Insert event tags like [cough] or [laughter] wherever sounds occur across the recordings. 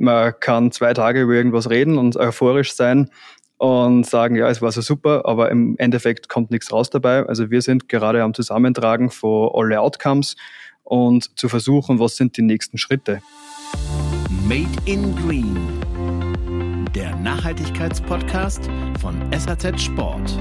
Man kann zwei Tage über irgendwas reden und euphorisch sein und sagen, ja, es war so super, aber im Endeffekt kommt nichts raus dabei. Also wir sind gerade am Zusammentragen von alle Outcomes und zu versuchen, was sind die nächsten Schritte. Made in Green, der Nachhaltigkeitspodcast von SAZ Sport.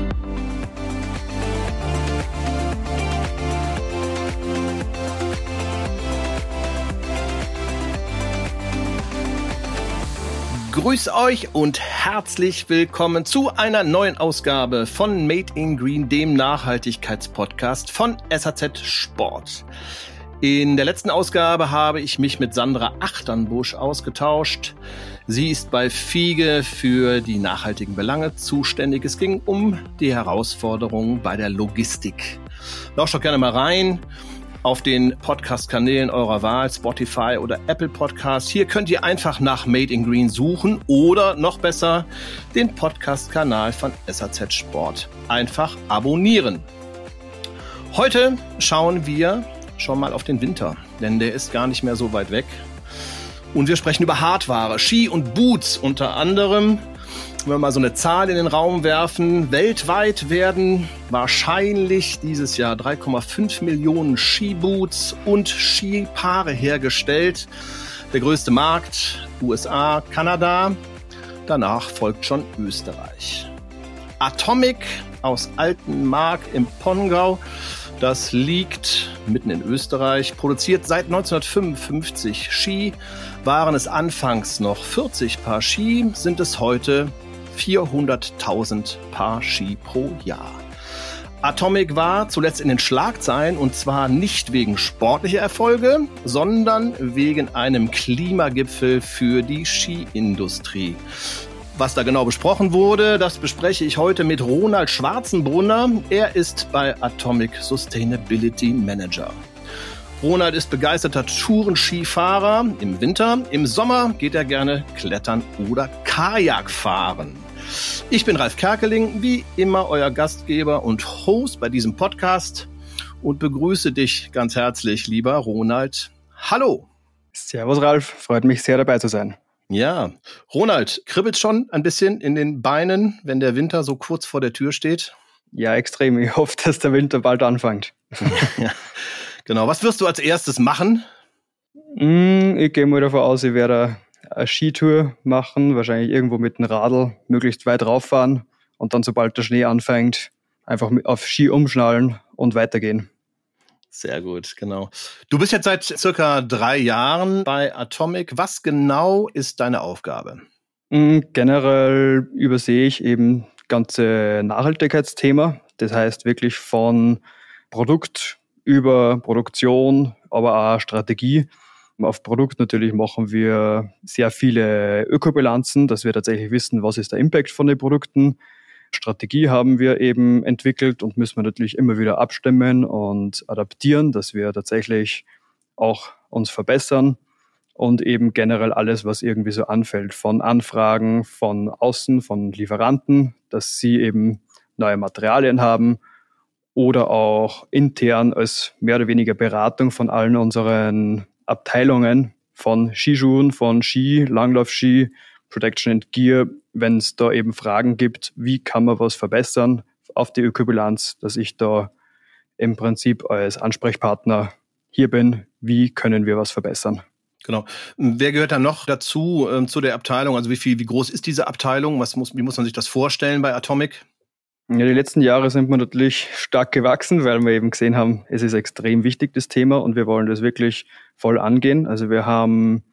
Grüß euch und herzlich willkommen zu einer neuen Ausgabe von Made in Green, dem Nachhaltigkeitspodcast von SAZ Sport. In der letzten Ausgabe habe ich mich mit Sandra Achternbusch ausgetauscht. Sie ist bei Fiege für die nachhaltigen Belange zuständig. Es ging um die Herausforderungen bei der Logistik. Lauscht doch gerne mal rein auf den Podcast-Kanälen eurer Wahl, Spotify oder Apple Podcast. Hier könnt ihr einfach nach Made in Green suchen oder noch besser den Podcast-Kanal von SAZ Sport einfach abonnieren. Heute schauen wir schon mal auf den Winter, denn der ist gar nicht mehr so weit weg. Und wir sprechen über Hardware, Ski und Boots unter anderem wenn wir mal so eine Zahl in den Raum werfen, weltweit werden wahrscheinlich dieses Jahr 3,5 Millionen Skiboots und Skipaare hergestellt. Der größte Markt USA, Kanada. Danach folgt schon Österreich. Atomic aus Altenmark im Pongau. Das liegt mitten in Österreich, produziert seit 1955 Ski. Waren es anfangs noch 40 Paar Ski, sind es heute 400.000 Paar Ski pro Jahr. Atomic war zuletzt in den Schlagzeilen und zwar nicht wegen sportlicher Erfolge, sondern wegen einem Klimagipfel für die Skiindustrie. Was da genau besprochen wurde, das bespreche ich heute mit Ronald Schwarzenbrunner. Er ist bei Atomic Sustainability Manager. Ronald ist begeisterter Tourenskifahrer im Winter. Im Sommer geht er gerne klettern oder Kajak fahren. Ich bin Ralf Kerkeling, wie immer euer Gastgeber und Host bei diesem Podcast und begrüße dich ganz herzlich, lieber Ronald. Hallo. Servus, Ralf. Freut mich sehr dabei zu sein. Ja, Ronald, kribbelt schon ein bisschen in den Beinen, wenn der Winter so kurz vor der Tür steht? Ja, extrem. Ich hoffe, [laughs] dass der Winter bald anfängt. [laughs] ja, genau. Was wirst du als erstes machen? Mm, ich gehe mal davon aus, ich werde eine Skitour machen, wahrscheinlich irgendwo mit dem Radl möglichst weit rauffahren und dann, sobald der Schnee anfängt, einfach auf Ski umschnallen und weitergehen. Sehr gut, genau. Du bist jetzt seit circa drei Jahren bei Atomic. Was genau ist deine Aufgabe? Mm, generell übersehe ich eben ganze Nachhaltigkeitsthema. Das heißt wirklich von Produkt über Produktion, aber auch Strategie auf Produkt natürlich machen wir sehr viele Ökobilanzen, dass wir tatsächlich wissen, was ist der Impact von den Produkten. Strategie haben wir eben entwickelt und müssen wir natürlich immer wieder abstimmen und adaptieren, dass wir tatsächlich auch uns verbessern und eben generell alles, was irgendwie so anfällt, von Anfragen von außen, von Lieferanten, dass sie eben neue Materialien haben oder auch intern als mehr oder weniger Beratung von allen unseren Abteilungen von Skischuhen, von Ski, Langlaufski, Protection and Gear, wenn es da eben Fragen gibt, wie kann man was verbessern auf die Ökobilanz, dass ich da im Prinzip als Ansprechpartner hier bin, wie können wir was verbessern. Genau. Wer gehört da noch dazu, ähm, zu der Abteilung? Also wie viel, wie groß ist diese Abteilung? Was muss, wie muss man sich das vorstellen bei Atomic? Ja, die letzten Jahre sind wir natürlich stark gewachsen, weil wir eben gesehen haben, es ist extrem wichtig, das Thema, und wir wollen das wirklich voll angehen. Also wir haben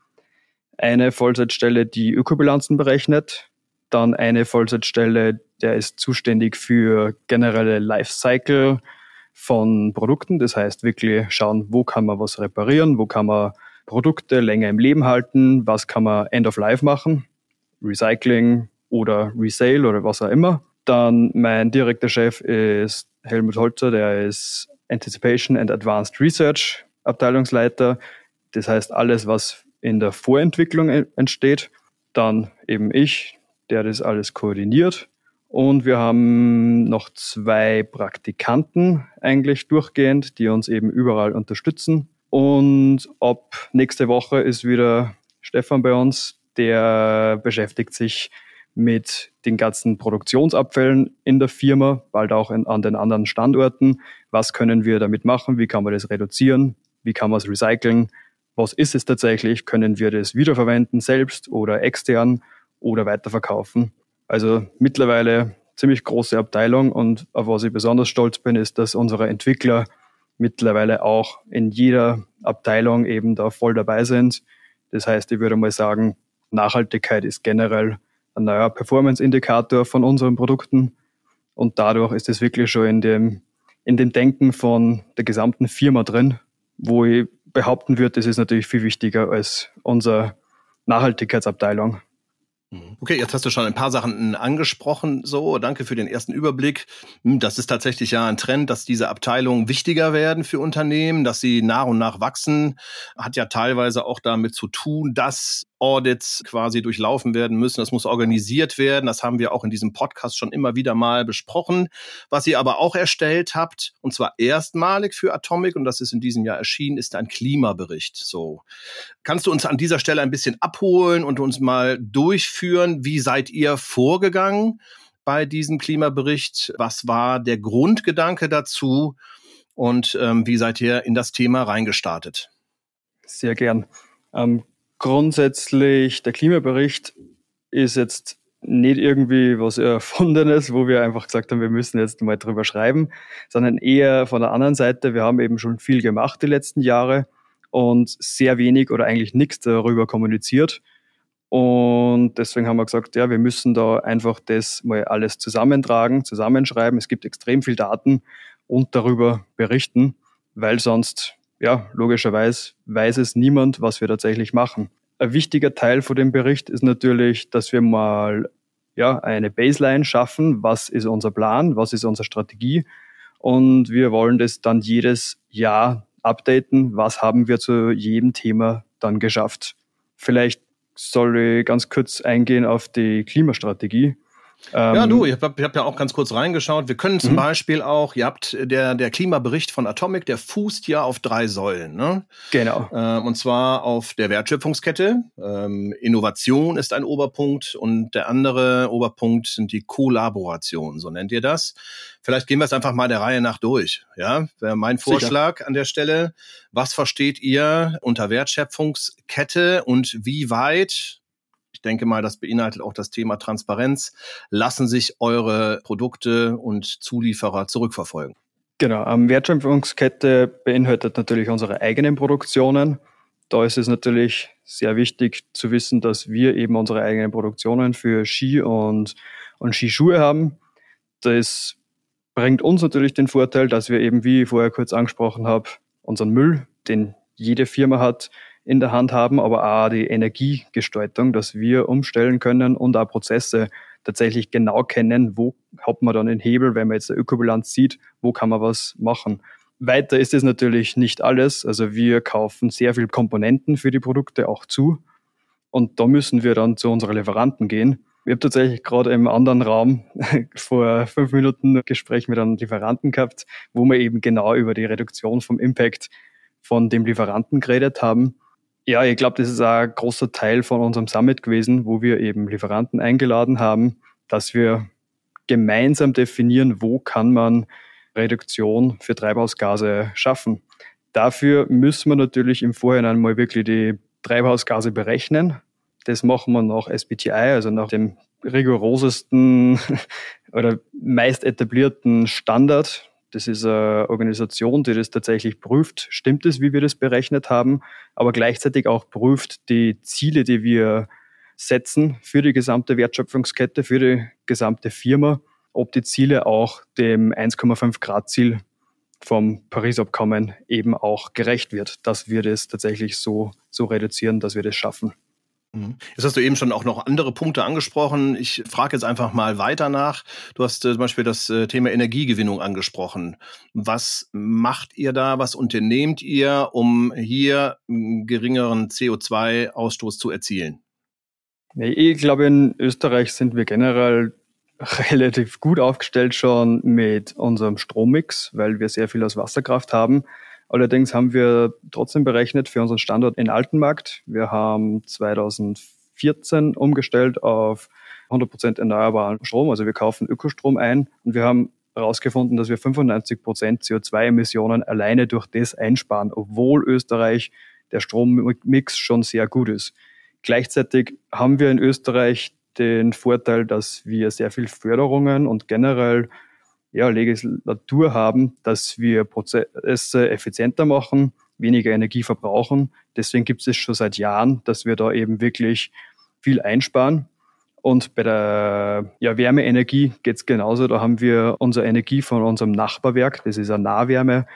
eine Vollzeitstelle, die Ökobilanzen berechnet, dann eine Vollzeitstelle, der ist zuständig für generelle Lifecycle von Produkten. Das heißt wirklich schauen, wo kann man was reparieren, wo kann man Produkte länger im Leben halten, was kann man End of Life machen, Recycling oder Resale oder was auch immer. Dann mein direkter Chef ist Helmut Holzer, der ist Anticipation and Advanced Research Abteilungsleiter. Das heißt, alles, was in der Vorentwicklung entsteht. Dann eben ich, der das alles koordiniert. Und wir haben noch zwei Praktikanten eigentlich durchgehend, die uns eben überall unterstützen. Und ab nächste Woche ist wieder Stefan bei uns, der beschäftigt sich mit den ganzen Produktionsabfällen in der Firma, bald auch in, an den anderen Standorten. Was können wir damit machen? Wie kann man das reduzieren? Wie kann man es recyceln? Was ist es tatsächlich? Können wir das wiederverwenden selbst oder extern oder weiterverkaufen? Also mittlerweile ziemlich große Abteilung und auf was ich besonders stolz bin, ist, dass unsere Entwickler mittlerweile auch in jeder Abteilung eben da voll dabei sind. Das heißt, ich würde mal sagen, Nachhaltigkeit ist generell ein neuer Performance-Indikator von unseren Produkten. Und dadurch ist es wirklich schon in dem, in dem Denken von der gesamten Firma drin, wo ich behaupten würde, das ist natürlich viel wichtiger als unsere Nachhaltigkeitsabteilung. Mhm. Okay, jetzt hast du schon ein paar Sachen angesprochen. So, danke für den ersten Überblick. Hm, das ist tatsächlich ja ein Trend, dass diese Abteilungen wichtiger werden für Unternehmen, dass sie nach und nach wachsen. Hat ja teilweise auch damit zu tun, dass Audits quasi durchlaufen werden müssen. Das muss organisiert werden. Das haben wir auch in diesem Podcast schon immer wieder mal besprochen. Was ihr aber auch erstellt habt, und zwar erstmalig für Atomic, und das ist in diesem Jahr erschienen, ist ein Klimabericht. So. Kannst du uns an dieser Stelle ein bisschen abholen und uns mal durchführen? Wie seid ihr vorgegangen bei diesem Klimabericht? Was war der Grundgedanke dazu? Und ähm, wie seid ihr in das Thema reingestartet? Sehr gern. Ähm, grundsätzlich, der Klimabericht ist jetzt nicht irgendwie was [laughs] Erfundenes, wo wir einfach gesagt haben, wir müssen jetzt mal drüber schreiben, sondern eher von der anderen Seite, wir haben eben schon viel gemacht die letzten Jahre und sehr wenig oder eigentlich nichts darüber kommuniziert. Und deswegen haben wir gesagt, ja, wir müssen da einfach das mal alles zusammentragen, zusammenschreiben. Es gibt extrem viel Daten und darüber berichten, weil sonst ja, logischerweise weiß es niemand, was wir tatsächlich machen. Ein wichtiger Teil von dem Bericht ist natürlich, dass wir mal ja, eine Baseline schaffen. Was ist unser Plan? Was ist unsere Strategie? Und wir wollen das dann jedes Jahr updaten. Was haben wir zu jedem Thema dann geschafft? Vielleicht soll ich ganz kurz eingehen auf die Klimastrategie. Ja, du, ähm, ich habe hab ja auch ganz kurz reingeschaut. Wir können zum mhm. Beispiel auch, ihr habt der, der Klimabericht von Atomic, der fußt ja auf drei Säulen. Ne? Genau. Ähm, und zwar auf der Wertschöpfungskette. Ähm, Innovation ist ein Oberpunkt und der andere Oberpunkt sind die Kollaborationen, so nennt ihr das. Vielleicht gehen wir es einfach mal der Reihe nach durch. Ja, wäre mein Vorschlag Sicher. an der Stelle. Was versteht ihr unter Wertschöpfungskette und wie weit denke mal, das beinhaltet auch das Thema Transparenz. Lassen sich eure Produkte und Zulieferer zurückverfolgen? Genau, ähm, Wertschöpfungskette beinhaltet natürlich unsere eigenen Produktionen. Da ist es natürlich sehr wichtig zu wissen, dass wir eben unsere eigenen Produktionen für Ski und, und Skischuhe haben. Das bringt uns natürlich den Vorteil, dass wir eben, wie ich vorher kurz angesprochen habe, unseren Müll, den jede Firma hat, in der Hand haben, aber auch die Energiegestaltung, dass wir umstellen können und auch Prozesse tatsächlich genau kennen, wo hat man dann den Hebel, wenn man jetzt eine Ökobilanz sieht, wo kann man was machen. Weiter ist es natürlich nicht alles. Also wir kaufen sehr viel Komponenten für die Produkte auch zu. Und da müssen wir dann zu unseren Lieferanten gehen. Ich habe tatsächlich gerade im anderen Raum [laughs] vor fünf Minuten ein Gespräch mit einem Lieferanten gehabt, wo wir eben genau über die Reduktion vom Impact von dem Lieferanten geredet haben. Ja, ich glaube, das ist ein großer Teil von unserem Summit gewesen, wo wir eben Lieferanten eingeladen haben, dass wir gemeinsam definieren, wo kann man Reduktion für Treibhausgase schaffen. Dafür müssen wir natürlich im Vorhinein mal wirklich die Treibhausgase berechnen. Das machen wir nach SBTI, also nach dem rigorosesten [laughs] oder meist etablierten Standard, das ist eine Organisation, die das tatsächlich prüft, stimmt es, wie wir das berechnet haben, aber gleichzeitig auch prüft die Ziele, die wir setzen für die gesamte Wertschöpfungskette, für die gesamte Firma, ob die Ziele auch dem 1,5 Grad Ziel vom Paris-Abkommen eben auch gerecht wird, dass wir das tatsächlich so, so reduzieren, dass wir das schaffen. Mhm. Jetzt hast du eben schon auch noch andere Punkte angesprochen. Ich frage jetzt einfach mal weiter nach. Du hast äh, zum Beispiel das äh, Thema Energiegewinnung angesprochen. Was macht ihr da? Was unternehmt ihr, um hier einen geringeren CO2-Ausstoß zu erzielen? Ich glaube, in Österreich sind wir generell [laughs] relativ gut aufgestellt schon mit unserem Strommix, weil wir sehr viel aus Wasserkraft haben. Allerdings haben wir trotzdem berechnet für unseren Standort in Altenmarkt. Wir haben 2000 2014 umgestellt auf 100% erneuerbaren Strom. Also wir kaufen Ökostrom ein und wir haben herausgefunden, dass wir 95% CO2-Emissionen alleine durch das einsparen, obwohl Österreich der Strommix schon sehr gut ist. Gleichzeitig haben wir in Österreich den Vorteil, dass wir sehr viel Förderungen und generell ja, Legislatur haben, dass wir Prozesse effizienter machen, weniger Energie verbrauchen. Deswegen gibt es schon seit Jahren, dass wir da eben wirklich viel einsparen. Und bei der ja, Wärmeenergie geht es genauso. Da haben wir unsere Energie von unserem Nachbarwerk, das ist eine Nahwärme,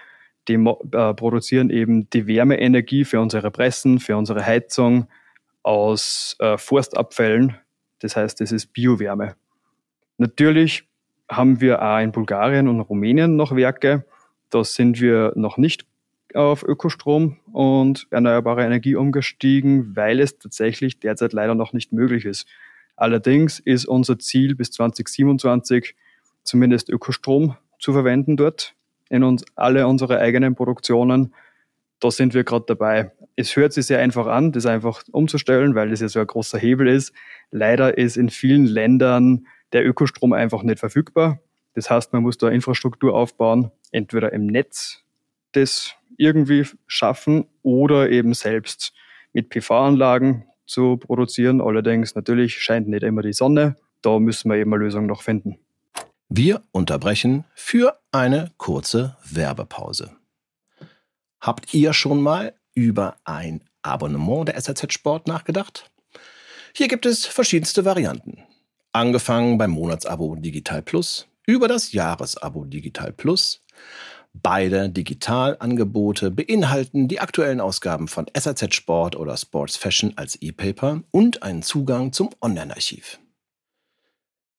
die äh, produzieren eben die Wärmeenergie für unsere Pressen, für unsere Heizung aus äh, Forstabfällen. Das heißt, das ist Biowärme. Natürlich haben wir auch in Bulgarien und Rumänien noch Werke. Da sind wir noch nicht auf Ökostrom und erneuerbare Energie umgestiegen, weil es tatsächlich derzeit leider noch nicht möglich ist. Allerdings ist unser Ziel bis 2027 zumindest Ökostrom zu verwenden dort in uns alle unsere eigenen Produktionen. Da sind wir gerade dabei. Es hört sich sehr einfach an, das einfach umzustellen, weil das ja so ein großer Hebel ist. Leider ist in vielen Ländern der Ökostrom einfach nicht verfügbar. Das heißt, man muss da Infrastruktur aufbauen, entweder im Netz das irgendwie schaffen oder eben selbst mit PV-Anlagen zu produzieren. Allerdings natürlich scheint nicht immer die Sonne. Da müssen wir eben eine Lösung noch finden. Wir unterbrechen für eine kurze Werbepause. Habt ihr schon mal über ein Abonnement der SAZ Sport nachgedacht? Hier gibt es verschiedenste Varianten. Angefangen beim Monatsabo Digital Plus, über das Jahresabo Digital Plus. Beide Digitalangebote beinhalten die aktuellen Ausgaben von SAZ Sport oder Sports Fashion als E-Paper und einen Zugang zum Online-Archiv.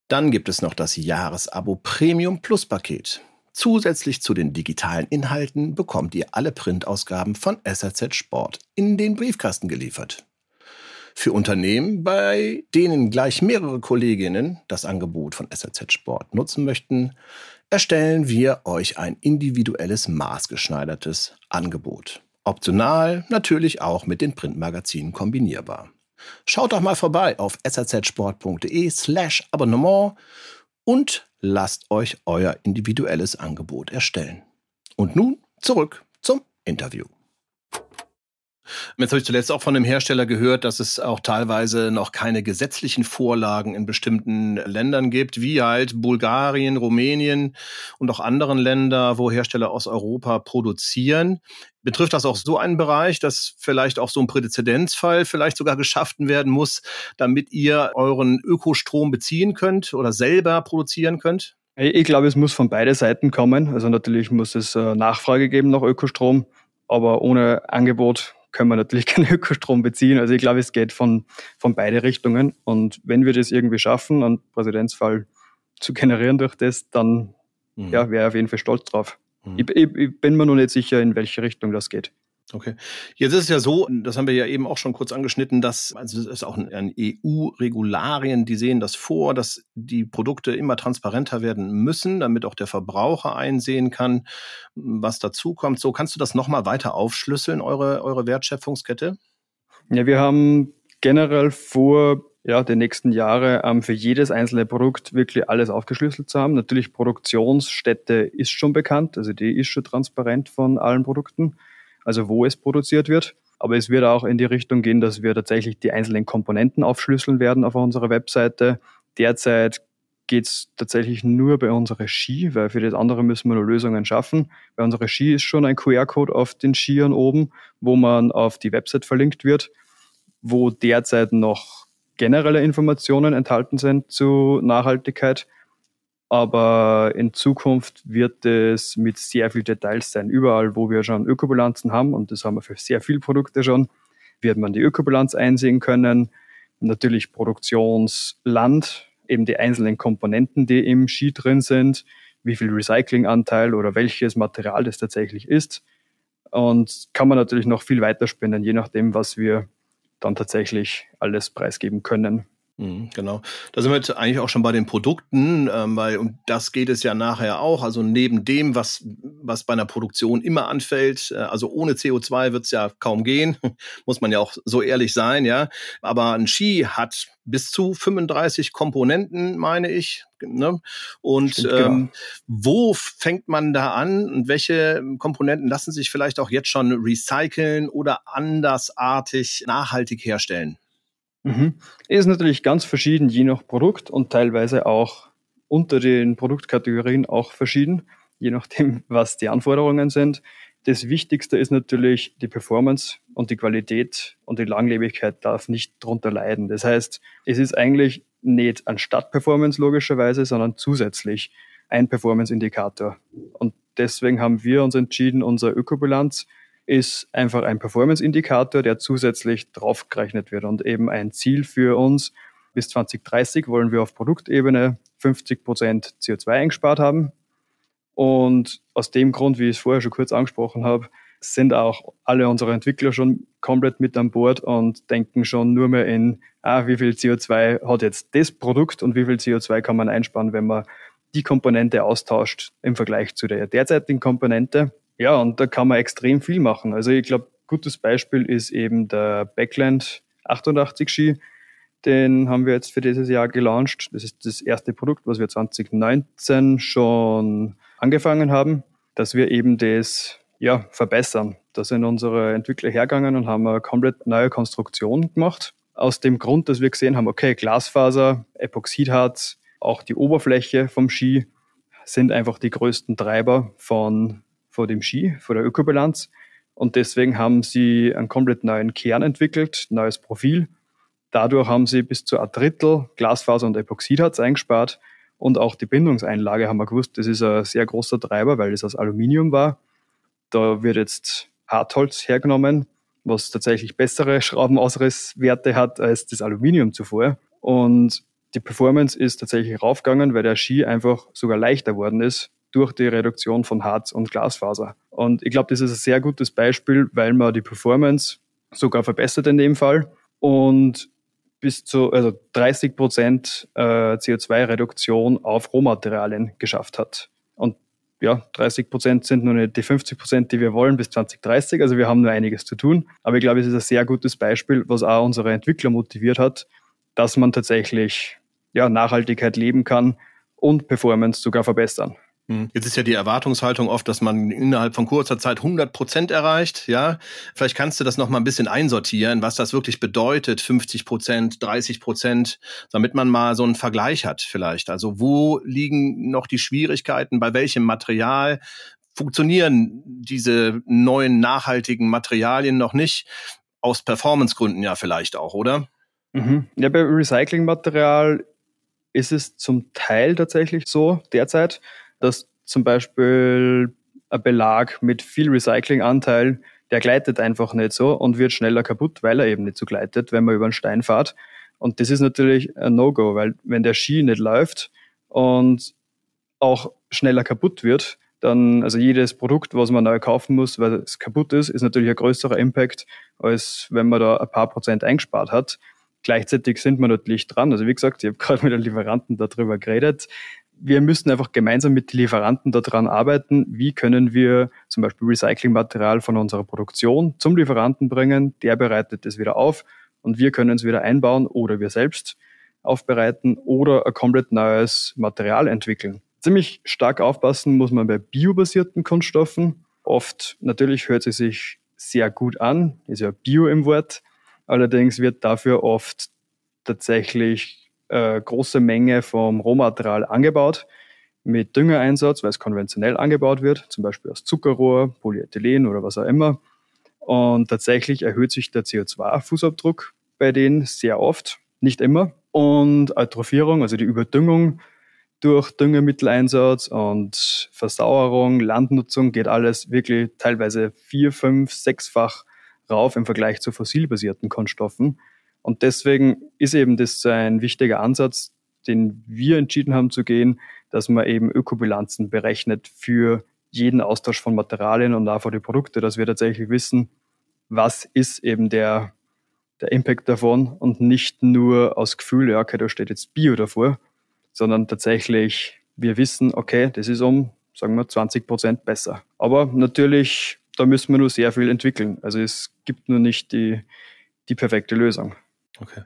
Dann gibt es noch das Jahresabo Premium Plus Paket. Zusätzlich zu den digitalen Inhalten bekommt ihr alle Printausgaben von SRZ Sport in den Briefkasten geliefert. Für Unternehmen, bei denen gleich mehrere Kolleginnen das Angebot von SRZ Sport nutzen möchten, erstellen wir euch ein individuelles maßgeschneidertes Angebot. Optional natürlich auch mit den Printmagazinen kombinierbar. Schaut doch mal vorbei auf sazsport.de slash Abonnement und lasst euch euer individuelles Angebot erstellen. Und nun zurück zum Interview. Jetzt habe ich zuletzt auch von dem Hersteller gehört, dass es auch teilweise noch keine gesetzlichen Vorlagen in bestimmten Ländern gibt, wie halt Bulgarien, Rumänien und auch anderen Länder, wo Hersteller aus Europa produzieren. Betrifft das auch so einen Bereich, dass vielleicht auch so ein Präzedenzfall vielleicht sogar geschaffen werden muss, damit ihr euren Ökostrom beziehen könnt oder selber produzieren könnt? Ich glaube, es muss von beiden Seiten kommen. Also natürlich muss es äh, Nachfrage geben nach Ökostrom, aber ohne Angebot können wir natürlich [laughs] keinen Ökostrom beziehen. Also ich glaube, es geht von, von beide Richtungen. Und wenn wir das irgendwie schaffen, einen Präzedenzfall zu generieren durch das, dann mhm. ja, wäre ich auf jeden Fall stolz drauf. Mhm. Ich, ich, ich bin mir noch nicht sicher, in welche Richtung das geht. Okay. Jetzt ist es ja so, das haben wir ja eben auch schon kurz angeschnitten, dass, also das ist auch ein EU-Regularien, die sehen das vor, dass die Produkte immer transparenter werden müssen, damit auch der Verbraucher einsehen kann, was dazukommt. So, kannst du das nochmal weiter aufschlüsseln, eure, eure Wertschöpfungskette? Ja, wir haben generell vor, ja, die nächsten Jahre ähm, für jedes einzelne Produkt wirklich alles aufgeschlüsselt zu haben. Natürlich Produktionsstätte ist schon bekannt, also die ist schon transparent von allen Produkten also wo es produziert wird. Aber es wird auch in die Richtung gehen, dass wir tatsächlich die einzelnen Komponenten aufschlüsseln werden auf unserer Webseite. Derzeit geht es tatsächlich nur bei unserer Ski, weil für das andere müssen wir nur Lösungen schaffen. Bei unserer Ski ist schon ein QR-Code auf den Skiern oben, wo man auf die Website verlinkt wird, wo derzeit noch generelle Informationen enthalten sind zu Nachhaltigkeit. Aber in Zukunft wird es mit sehr viel Details sein. Überall, wo wir schon Ökobilanzen haben, und das haben wir für sehr viele Produkte schon, wird man die Ökobilanz einsehen können. Natürlich Produktionsland, eben die einzelnen Komponenten, die im Ski drin sind, wie viel Recyclinganteil oder welches Material das tatsächlich ist. Und kann man natürlich noch viel weiter spinnen, je nachdem, was wir dann tatsächlich alles preisgeben können. Mhm, genau. Da sind wir jetzt eigentlich auch schon bei den Produkten, ähm, weil um das geht es ja nachher auch. Also neben dem, was, was bei einer Produktion immer anfällt, äh, also ohne CO2 wird es ja kaum gehen, [laughs] muss man ja auch so ehrlich sein, ja. Aber ein Ski hat bis zu 35 Komponenten, meine ich. Ne? Und Stimmt, genau. ähm, wo fängt man da an und welche Komponenten lassen sich vielleicht auch jetzt schon recyceln oder andersartig nachhaltig herstellen? Mhm. Ist natürlich ganz verschieden, je nach Produkt und teilweise auch unter den Produktkategorien auch verschieden, je nachdem, [laughs] was die Anforderungen sind. Das Wichtigste ist natürlich die Performance und die Qualität und die Langlebigkeit darf nicht darunter leiden. Das heißt, es ist eigentlich nicht anstatt Performance logischerweise, sondern zusätzlich ein Performance-Indikator. Und deswegen haben wir uns entschieden, unsere Ökobilanz ist einfach ein Performance-Indikator, der zusätzlich draufgerechnet wird und eben ein Ziel für uns. Bis 2030 wollen wir auf Produktebene 50 Prozent CO2 eingespart haben. Und aus dem Grund, wie ich es vorher schon kurz angesprochen habe, sind auch alle unsere Entwickler schon komplett mit an Bord und denken schon nur mehr in, ah, wie viel CO2 hat jetzt das Produkt und wie viel CO2 kann man einsparen, wenn man die Komponente austauscht im Vergleich zu der derzeitigen Komponente. Ja, und da kann man extrem viel machen. Also ich glaube, gutes Beispiel ist eben der Backland 88 Ski. Den haben wir jetzt für dieses Jahr gelauncht. Das ist das erste Produkt, was wir 2019 schon angefangen haben, dass wir eben das ja, verbessern. Da sind unsere Entwickler hergegangen und haben eine komplett neue Konstruktion gemacht. Aus dem Grund, dass wir gesehen haben, okay, Glasfaser, Epoxidharz, auch die Oberfläche vom Ski sind einfach die größten Treiber von vor dem Ski, vor der Ökobilanz. Und deswegen haben sie einen komplett neuen Kern entwickelt, neues Profil. Dadurch haben sie bis zu ein Drittel Glasfaser und Epoxidharz eingespart. Und auch die Bindungseinlage haben wir gewusst, das ist ein sehr großer Treiber, weil es aus Aluminium war. Da wird jetzt Hartholz hergenommen, was tatsächlich bessere Schraubenausrisswerte hat als das Aluminium zuvor. Und die Performance ist tatsächlich raufgegangen, weil der Ski einfach sogar leichter worden ist durch die Reduktion von Harz und Glasfaser. Und ich glaube, das ist ein sehr gutes Beispiel, weil man die Performance sogar verbessert in dem Fall und bis zu also 30 Prozent äh, CO2-Reduktion auf Rohmaterialien geschafft hat. Und ja, 30 Prozent sind nur nicht die 50 Prozent, die wir wollen bis 2030. Also wir haben nur einiges zu tun. Aber ich glaube, es ist ein sehr gutes Beispiel, was auch unsere Entwickler motiviert hat, dass man tatsächlich ja, Nachhaltigkeit leben kann und Performance sogar verbessern. Hm. Jetzt ist ja die Erwartungshaltung oft, dass man innerhalb von kurzer Zeit 100 Prozent erreicht. Ja, vielleicht kannst du das noch mal ein bisschen einsortieren, was das wirklich bedeutet, 50 Prozent, 30 Prozent, damit man mal so einen Vergleich hat vielleicht. Also wo liegen noch die Schwierigkeiten, bei welchem Material funktionieren diese neuen nachhaltigen Materialien noch nicht? Aus Performancegründen ja vielleicht auch, oder? Mhm. Ja, bei Recyclingmaterial ist es zum Teil tatsächlich so derzeit dass zum Beispiel ein Belag mit viel Recyclinganteil, der gleitet einfach nicht so und wird schneller kaputt, weil er eben nicht so gleitet, wenn man über einen Stein fährt. Und das ist natürlich ein No-Go, weil wenn der Ski nicht läuft und auch schneller kaputt wird, dann, also jedes Produkt, was man neu kaufen muss, weil es kaputt ist, ist natürlich ein größerer Impact, als wenn man da ein paar Prozent eingespart hat. Gleichzeitig sind wir natürlich dran. Also wie gesagt, ich habe [laughs] gerade mit den Lieferanten darüber geredet wir müssen einfach gemeinsam mit den Lieferanten daran arbeiten, wie können wir zum Beispiel Recyclingmaterial von unserer Produktion zum Lieferanten bringen, der bereitet es wieder auf und wir können es wieder einbauen oder wir selbst aufbereiten oder ein komplett neues Material entwickeln. Ziemlich stark aufpassen muss man bei biobasierten Kunststoffen. Oft natürlich hört sie sich sehr gut an, ist ja Bio im Wort. Allerdings wird dafür oft tatsächlich äh, große Menge vom Rohmaterial angebaut mit Düngereinsatz, weil es konventionell angebaut wird, zum Beispiel aus Zuckerrohr, Polyethylen oder was auch immer. Und tatsächlich erhöht sich der CO2-Fußabdruck bei denen sehr oft, nicht immer. Und Eutrophierung, also die Überdüngung durch Düngemitteleinsatz und Versauerung, Landnutzung geht alles wirklich teilweise vier, fünf, sechsfach rauf im Vergleich zu fossilbasierten Kunststoffen. Und deswegen ist eben das ein wichtiger Ansatz, den wir entschieden haben zu gehen, dass man eben Ökobilanzen berechnet für jeden Austausch von Materialien und auch für die Produkte, dass wir tatsächlich wissen, was ist eben der der Impact davon und nicht nur aus Gefühl, ja, okay, da steht jetzt Bio davor, sondern tatsächlich wir wissen, okay, das ist um, sagen wir, 20 Prozent besser. Aber natürlich, da müssen wir nur sehr viel entwickeln. Also es gibt nur nicht die, die perfekte Lösung. Okay.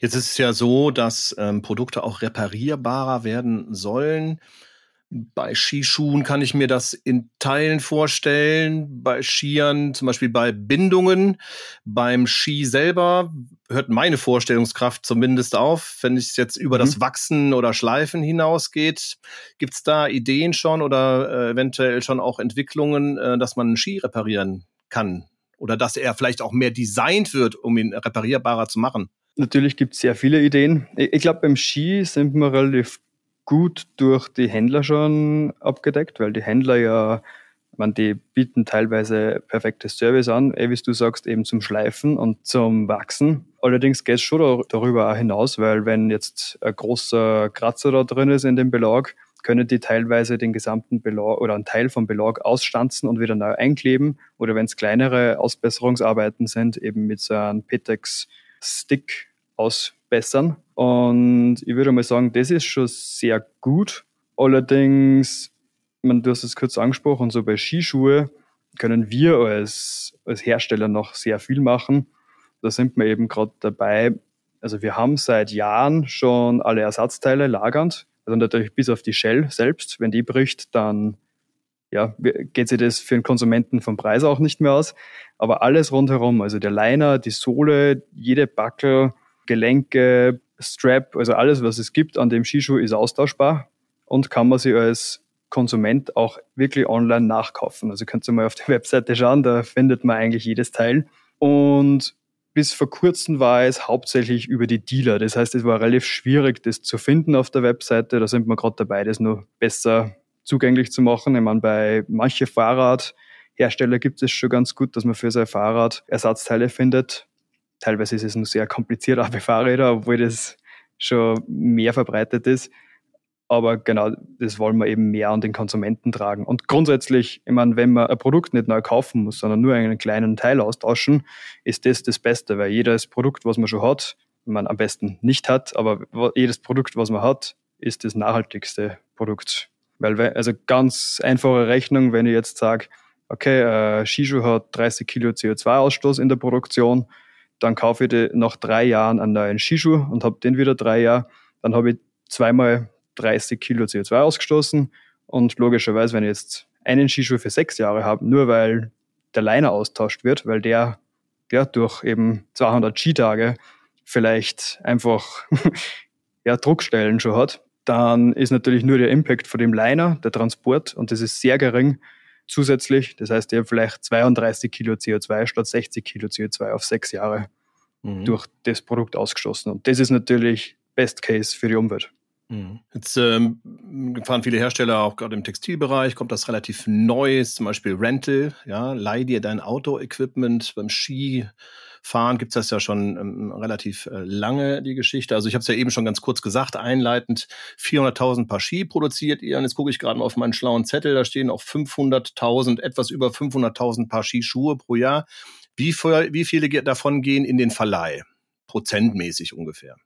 Jetzt ist es ja so, dass ähm, Produkte auch reparierbarer werden sollen. Bei Skischuhen kann ich mir das in Teilen vorstellen, bei Skiern, zum Beispiel bei Bindungen. Beim Ski selber hört meine Vorstellungskraft zumindest auf. Wenn es jetzt über mhm. das Wachsen oder Schleifen hinausgeht, gibt es da Ideen schon oder äh, eventuell schon auch Entwicklungen, äh, dass man einen Ski reparieren kann? Oder dass er vielleicht auch mehr designt wird, um ihn reparierbarer zu machen? Natürlich gibt es sehr viele Ideen. Ich, ich glaube, beim Ski sind wir relativ gut durch die Händler schon abgedeckt, weil die Händler ja, man, die bieten teilweise perfektes Service an, eh, wie du sagst, eben zum Schleifen und zum Wachsen. Allerdings geht es schon darüber auch hinaus, weil wenn jetzt ein großer Kratzer da drin ist in dem Belag, können die teilweise den gesamten Belag oder einen Teil vom Belag ausstanzen und wieder neu einkleben. Oder wenn es kleinere Ausbesserungsarbeiten sind, eben mit so einem Petex-Stick ausbessern. Und ich würde mal sagen, das ist schon sehr gut. Allerdings, man, du hast es kurz angesprochen, so bei Skischuhe können wir als, als Hersteller noch sehr viel machen. Da sind wir eben gerade dabei. Also wir haben seit Jahren schon alle Ersatzteile lagernd. Also natürlich bis auf die Shell selbst. Wenn die bricht, dann ja, geht sich das für den Konsumenten vom Preis auch nicht mehr aus. Aber alles rundherum, also der Liner, die Sohle, jede Backel, Gelenke, Strap, also alles, was es gibt an dem Skischuh, ist austauschbar und kann man sich als Konsument auch wirklich online nachkaufen. Also könnt ihr mal auf der [laughs] Webseite schauen, da findet man eigentlich jedes Teil. Und bis vor kurzem war es hauptsächlich über die Dealer. Das heißt, es war relativ schwierig, das zu finden auf der Webseite. Da sind wir gerade dabei, das noch besser zugänglich zu machen. Ich meine, bei manchen Fahrradhersteller gibt es schon ganz gut, dass man für sein Fahrrad Ersatzteile findet. Teilweise ist es nur sehr kompliziert, [laughs] auch bei Fahrrädern, obwohl das schon mehr verbreitet ist. Aber genau, das wollen wir eben mehr an den Konsumenten tragen. Und grundsätzlich, ich meine, wenn man ein Produkt nicht neu kaufen muss, sondern nur einen kleinen Teil austauschen, ist das das Beste, weil jedes Produkt, was man schon hat, man am besten nicht hat, aber jedes Produkt, was man hat, ist das nachhaltigste Produkt. Weil, also ganz einfache Rechnung, wenn ich jetzt sage, okay, äh, Shishu hat 30 Kilo CO2-Ausstoß in der Produktion, dann kaufe ich die nach drei Jahren einen neuen Skischuh und habe den wieder drei Jahre. Dann habe ich zweimal 30 Kilo CO2 ausgestoßen. Und logischerweise, wenn ich jetzt einen Skischuh für sechs Jahre habe, nur weil der Liner austauscht wird, weil der ja, durch eben 200 Skitage vielleicht einfach [laughs] ja, Druckstellen schon hat, dann ist natürlich nur der Impact von dem Liner, der Transport, und das ist sehr gering, zusätzlich. Das heißt, ihr habt vielleicht 32 Kilo CO2 statt 60 Kilo CO2 auf sechs Jahre mhm. durch das Produkt ausgestoßen. Und das ist natürlich Best Case für die Umwelt. Mhm. Jetzt ähm, fahren viele Hersteller auch gerade im Textilbereich, kommt das relativ Neues, zum Beispiel Rental, ja, leih dir dein Auto-Equipment beim Ski fahren gibt es das ja schon ähm, relativ äh, lange, die Geschichte. Also ich habe es ja eben schon ganz kurz gesagt, einleitend 400.000 Paar Ski produziert ihr. Und jetzt gucke ich gerade mal auf meinen schlauen Zettel, da stehen auch 500.000, etwas über 500.000 Paar Skischuhe pro Jahr. Wie, wie viele davon gehen in den Verleih? Prozentmäßig ungefähr.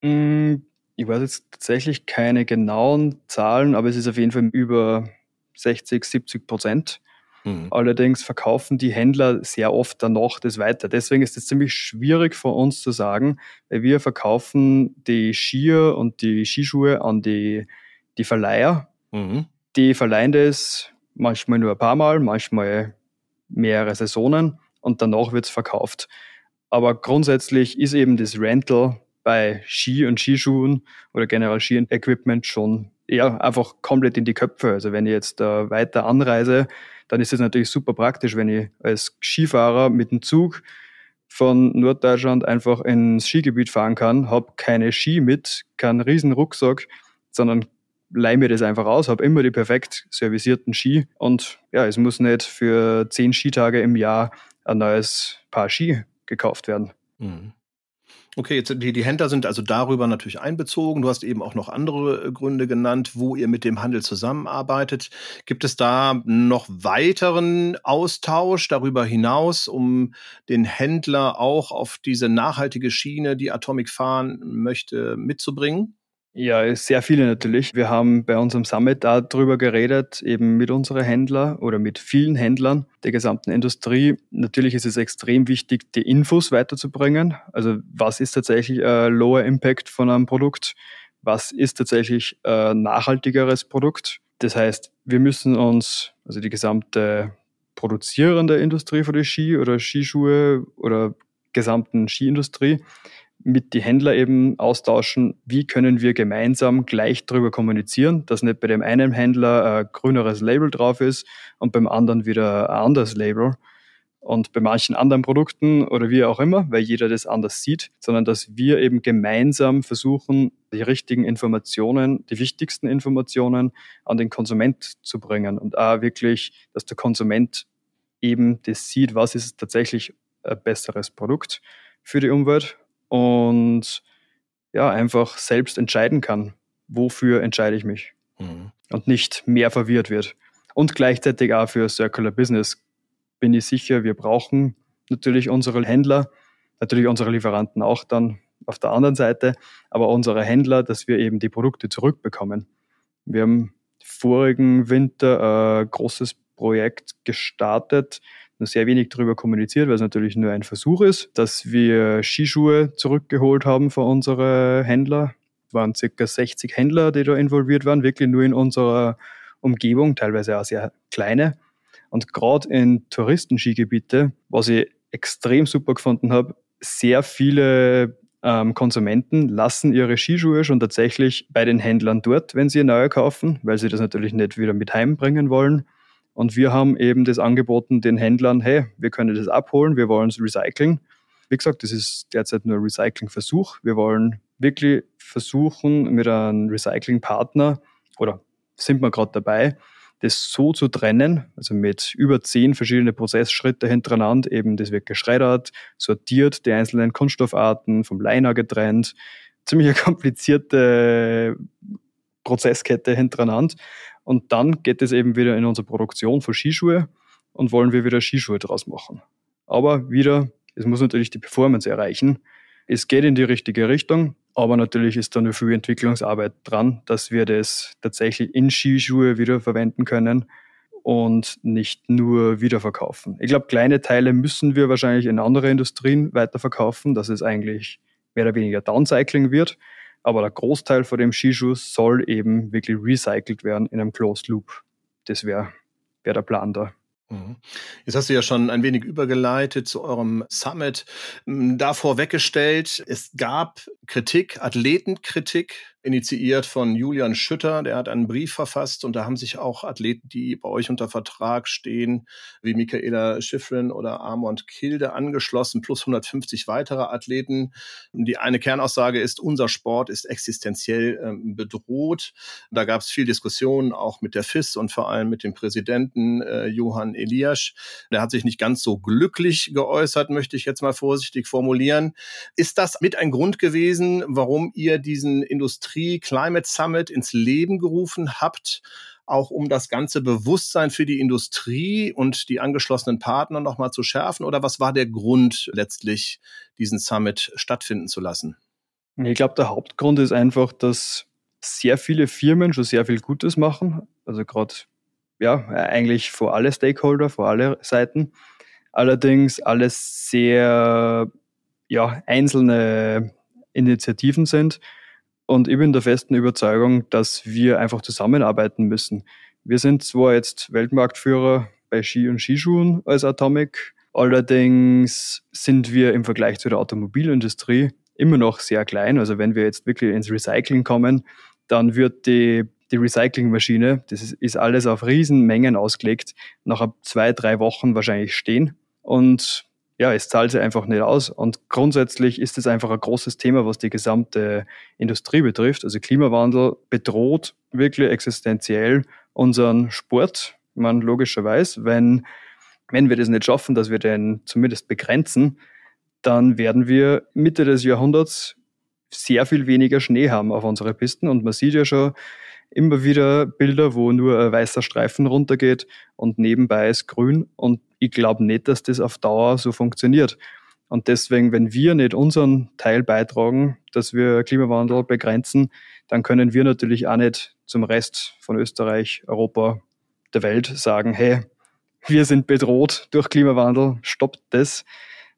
Mm, ich weiß jetzt tatsächlich keine genauen Zahlen, aber es ist auf jeden Fall über 60, 70 Prozent. Mhm. Allerdings verkaufen die Händler sehr oft danach das weiter. Deswegen ist es ziemlich schwierig für uns zu sagen, weil wir verkaufen die Skier und die Skischuhe an die, die Verleiher. Mhm. Die verleihen das manchmal nur ein paar Mal, manchmal mehrere Saisonen und danach wird es verkauft. Aber grundsätzlich ist eben das Rental bei Ski und Skischuhen oder generell Ski-Equipment schon ja, einfach komplett in die Köpfe. Also wenn ich jetzt äh, weiter anreise, dann ist es natürlich super praktisch, wenn ich als Skifahrer mit dem Zug von Norddeutschland einfach ins Skigebiet fahren kann, habe keine Ski mit, keinen riesen Rucksack, sondern leih mir das einfach aus, habe immer die perfekt servisierten Ski und ja, es muss nicht für zehn Skitage im Jahr ein neues Paar Ski gekauft werden. Mhm. Okay, jetzt die, die Händler sind also darüber natürlich einbezogen. Du hast eben auch noch andere äh, Gründe genannt, wo ihr mit dem Handel zusammenarbeitet. Gibt es da noch weiteren Austausch darüber hinaus, um den Händler auch auf diese nachhaltige Schiene, die Atomic fahren möchte, mitzubringen? Ja, sehr viele natürlich. Wir haben bei unserem Summit darüber geredet, eben mit unseren Händlern oder mit vielen Händlern der gesamten Industrie. Natürlich ist es extrem wichtig, die Infos weiterzubringen. Also was ist tatsächlich ein Lower Impact von einem Produkt? Was ist tatsächlich ein nachhaltigeres Produkt? Das heißt, wir müssen uns, also die gesamte produzierende Industrie für die Ski oder Skischuhe oder gesamten Skiindustrie, mit die Händler eben austauschen, wie können wir gemeinsam gleich darüber kommunizieren, dass nicht bei dem einen Händler ein grüneres Label drauf ist und beim anderen wieder ein anderes Label. Und bei manchen anderen Produkten oder wie auch immer, weil jeder das anders sieht, sondern dass wir eben gemeinsam versuchen, die richtigen Informationen, die wichtigsten Informationen an den Konsument zu bringen und auch wirklich, dass der Konsument eben das sieht, was ist tatsächlich ein besseres Produkt für die Umwelt und ja, einfach selbst entscheiden kann, wofür entscheide ich mich mhm. und nicht mehr verwirrt wird. Und gleichzeitig auch für Circular Business bin ich sicher, wir brauchen natürlich unsere Händler, natürlich unsere Lieferanten auch dann auf der anderen Seite, aber unsere Händler, dass wir eben die Produkte zurückbekommen. Wir haben vorigen Winter ein großes Projekt gestartet, sehr wenig darüber kommuniziert, weil es natürlich nur ein Versuch ist, dass wir Skischuhe zurückgeholt haben von unseren Händler. Es waren circa 60 Händler, die da involviert waren, wirklich nur in unserer Umgebung, teilweise auch sehr kleine. Und gerade in Touristenskigebiete, was ich extrem super gefunden habe, sehr viele ähm, Konsumenten lassen ihre Skischuhe schon tatsächlich bei den Händlern dort, wenn sie neue kaufen, weil sie das natürlich nicht wieder mit heimbringen wollen. Und wir haben eben das angeboten den Händlern, hey, wir können das abholen, wir wollen es recyceln. Wie gesagt, das ist derzeit nur ein Recyclingversuch. Wir wollen wirklich versuchen, mit einem Recyclingpartner oder sind wir gerade dabei, das so zu trennen, also mit über zehn verschiedene Prozessschritte hintereinander, eben das wird geschreddert, sortiert, die einzelnen Kunststoffarten vom Liner getrennt, ziemlich eine [laughs] komplizierte Prozesskette hintereinander. Und dann geht es eben wieder in unsere Produktion von Skischuhe und wollen wir wieder Skischuhe draus machen. Aber wieder, es muss natürlich die Performance erreichen. Es geht in die richtige Richtung, aber natürlich ist da nur viel Entwicklungsarbeit dran, dass wir das tatsächlich in Skischuhe wieder verwenden können und nicht nur wiederverkaufen. Ich glaube, kleine Teile müssen wir wahrscheinlich in andere Industrien weiterverkaufen, dass es eigentlich mehr oder weniger Downcycling wird. Aber der Großteil von dem Skischuh soll eben wirklich recycelt werden in einem Closed Loop. Das wäre wär der Plan da. Mhm. Jetzt hast du ja schon ein wenig übergeleitet zu eurem Summit. Davor weggestellt, es gab Kritik, Athletenkritik initiiert von Julian Schütter. Der hat einen Brief verfasst und da haben sich auch Athleten, die bei euch unter Vertrag stehen, wie Michaela Schifrin oder Armand Kilde angeschlossen, plus 150 weitere Athleten. Die eine Kernaussage ist, unser Sport ist existenziell ähm, bedroht. Da gab es viel Diskussionen auch mit der FIS und vor allem mit dem Präsidenten äh, Johann Eliasch. Der hat sich nicht ganz so glücklich geäußert, möchte ich jetzt mal vorsichtig formulieren. Ist das mit ein Grund gewesen, warum ihr diesen Industrie Industrie Climate Summit ins Leben gerufen habt, auch um das ganze Bewusstsein für die Industrie und die angeschlossenen Partner nochmal zu schärfen? Oder was war der Grund letztlich, diesen Summit stattfinden zu lassen? Ich glaube, der Hauptgrund ist einfach, dass sehr viele Firmen schon sehr viel Gutes machen. Also gerade, ja, eigentlich vor alle Stakeholder, vor alle Seiten. Allerdings alles sehr, ja, einzelne Initiativen sind und ich bin der festen Überzeugung, dass wir einfach zusammenarbeiten müssen. Wir sind zwar jetzt Weltmarktführer bei Ski und Skischuhen als Atomic, allerdings sind wir im Vergleich zu der Automobilindustrie immer noch sehr klein. Also wenn wir jetzt wirklich ins Recycling kommen, dann wird die, die Recyclingmaschine, das ist, ist alles auf Riesenmengen ausgelegt, nach zwei, drei Wochen wahrscheinlich stehen. Und ja, es zahlt sich einfach nicht aus. Und grundsätzlich ist es einfach ein großes Thema, was die gesamte Industrie betrifft. Also Klimawandel bedroht wirklich existenziell unseren Sport. Man logischerweise, wenn, wenn wir das nicht schaffen, dass wir den zumindest begrenzen, dann werden wir Mitte des Jahrhunderts sehr viel weniger Schnee haben auf unsere Pisten. Und man sieht ja schon immer wieder Bilder, wo nur ein weißer Streifen runtergeht und nebenbei ist grün. Und ich glaube nicht, dass das auf Dauer so funktioniert. Und deswegen, wenn wir nicht unseren Teil beitragen, dass wir Klimawandel begrenzen, dann können wir natürlich auch nicht zum Rest von Österreich, Europa, der Welt sagen, hey, wir sind bedroht durch Klimawandel, stoppt das,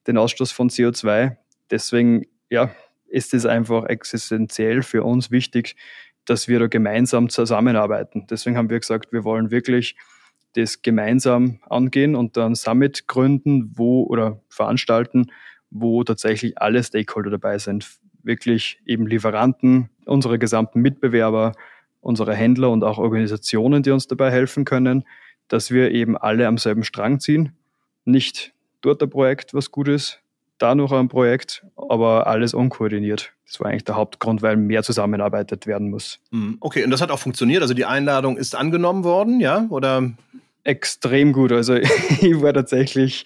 den Ausstoß von CO2. Deswegen, ja, ist es einfach existenziell für uns wichtig, dass wir da gemeinsam zusammenarbeiten. Deswegen haben wir gesagt, wir wollen wirklich das gemeinsam angehen und dann Summit gründen, wo oder veranstalten, wo tatsächlich alle Stakeholder dabei sind. Wirklich eben Lieferanten, unsere gesamten Mitbewerber, unsere Händler und auch Organisationen, die uns dabei helfen können, dass wir eben alle am selben Strang ziehen. Nicht dort ein Projekt, was gut ist, da noch ein Projekt, aber alles unkoordiniert. Das war eigentlich der Hauptgrund, weil mehr zusammenarbeitet werden muss. Hm, okay, und das hat auch funktioniert. Also die Einladung ist angenommen worden, ja? Oder? Extrem gut. Also [laughs] ich war tatsächlich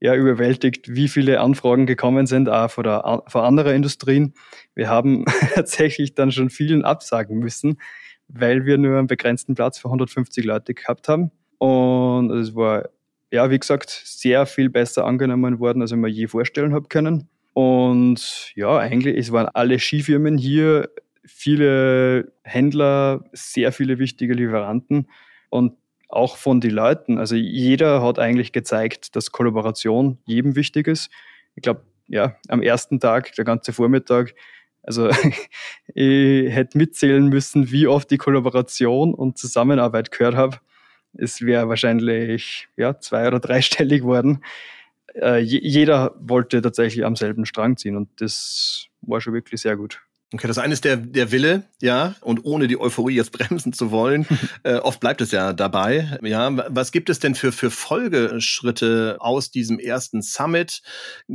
ja überwältigt, wie viele Anfragen gekommen sind, auch von, der, von anderen Industrien. Wir haben [laughs] tatsächlich dann schon vielen absagen müssen, weil wir nur einen begrenzten Platz für 150 Leute gehabt haben. Und es war ja, wie gesagt, sehr viel besser angenommen worden, als ich mir je vorstellen habe können. Und ja, eigentlich, es waren alle Skifirmen hier, viele Händler, sehr viele wichtige Lieferanten und auch von den Leuten. Also jeder hat eigentlich gezeigt, dass Kollaboration jedem wichtig ist. Ich glaube, ja, am ersten Tag, der ganze Vormittag, also [laughs] ich hätte mitzählen müssen, wie oft die Kollaboration und Zusammenarbeit gehört habe es wäre wahrscheinlich ja, zwei- oder dreistellig worden. Äh, jeder wollte tatsächlich am selben Strang ziehen und das war schon wirklich sehr gut. Okay, das eine ist der, der Wille, ja, und ohne die Euphorie jetzt [laughs] bremsen zu wollen. äh, oft bleibt es ja dabei. Ja, was gibt es denn für, für Folgeschritte aus diesem ersten Summit?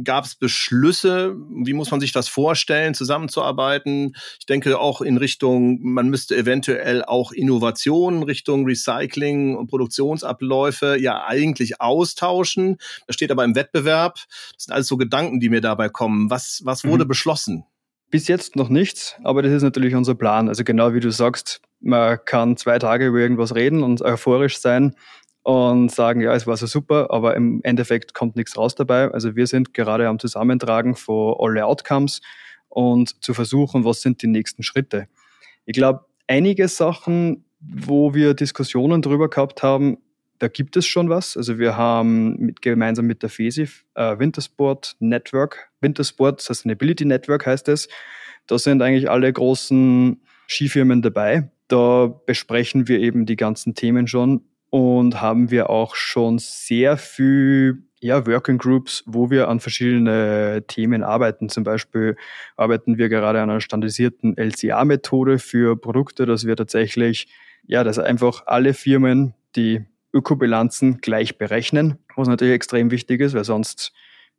Gab es Beschlüsse? Wie muss man sich das vorstellen, zusammenzuarbeiten? Ich denke auch in Richtung, man müsste eventuell auch Innovationen Richtung Recycling und Produktionsabläufe ja eigentlich austauschen. Das steht aber im Wettbewerb. Das sind alles so Gedanken, die mir dabei kommen. Was, was wurde mhm. beschlossen? Bis jetzt noch nichts, aber das ist natürlich unser Plan. Also genau wie du sagst, man kann zwei Tage über irgendwas reden und euphorisch sein und sagen, ja, es war so super, aber im Endeffekt kommt nichts raus dabei. Also wir sind gerade am Zusammentragen von alle Outcomes und zu versuchen, was sind die nächsten Schritte. Ich glaube, einige Sachen, wo wir Diskussionen drüber gehabt haben, da gibt es schon was. Also wir haben mit, gemeinsam mit der FESI äh, Wintersport Network, Wintersport Sustainability Network heißt es. Da sind eigentlich alle großen Skifirmen dabei. Da besprechen wir eben die ganzen Themen schon und haben wir auch schon sehr viel ja, Working Groups, wo wir an verschiedene Themen arbeiten. Zum Beispiel arbeiten wir gerade an einer standardisierten LCA-Methode für Produkte, dass wir tatsächlich, ja, dass einfach alle Firmen, die Ökobilanzen gleich berechnen, was natürlich extrem wichtig ist, weil sonst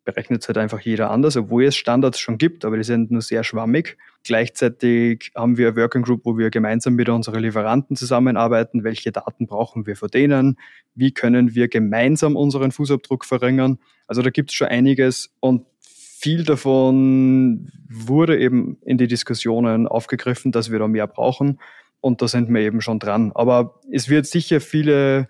berechnet es halt einfach jeder anders, obwohl es Standards schon gibt, aber die sind nur sehr schwammig. Gleichzeitig haben wir eine Working Group, wo wir gemeinsam mit unseren Lieferanten zusammenarbeiten. Welche Daten brauchen wir von denen? Wie können wir gemeinsam unseren Fußabdruck verringern? Also da gibt es schon einiges und viel davon wurde eben in die Diskussionen aufgegriffen, dass wir da mehr brauchen. Und da sind wir eben schon dran. Aber es wird sicher viele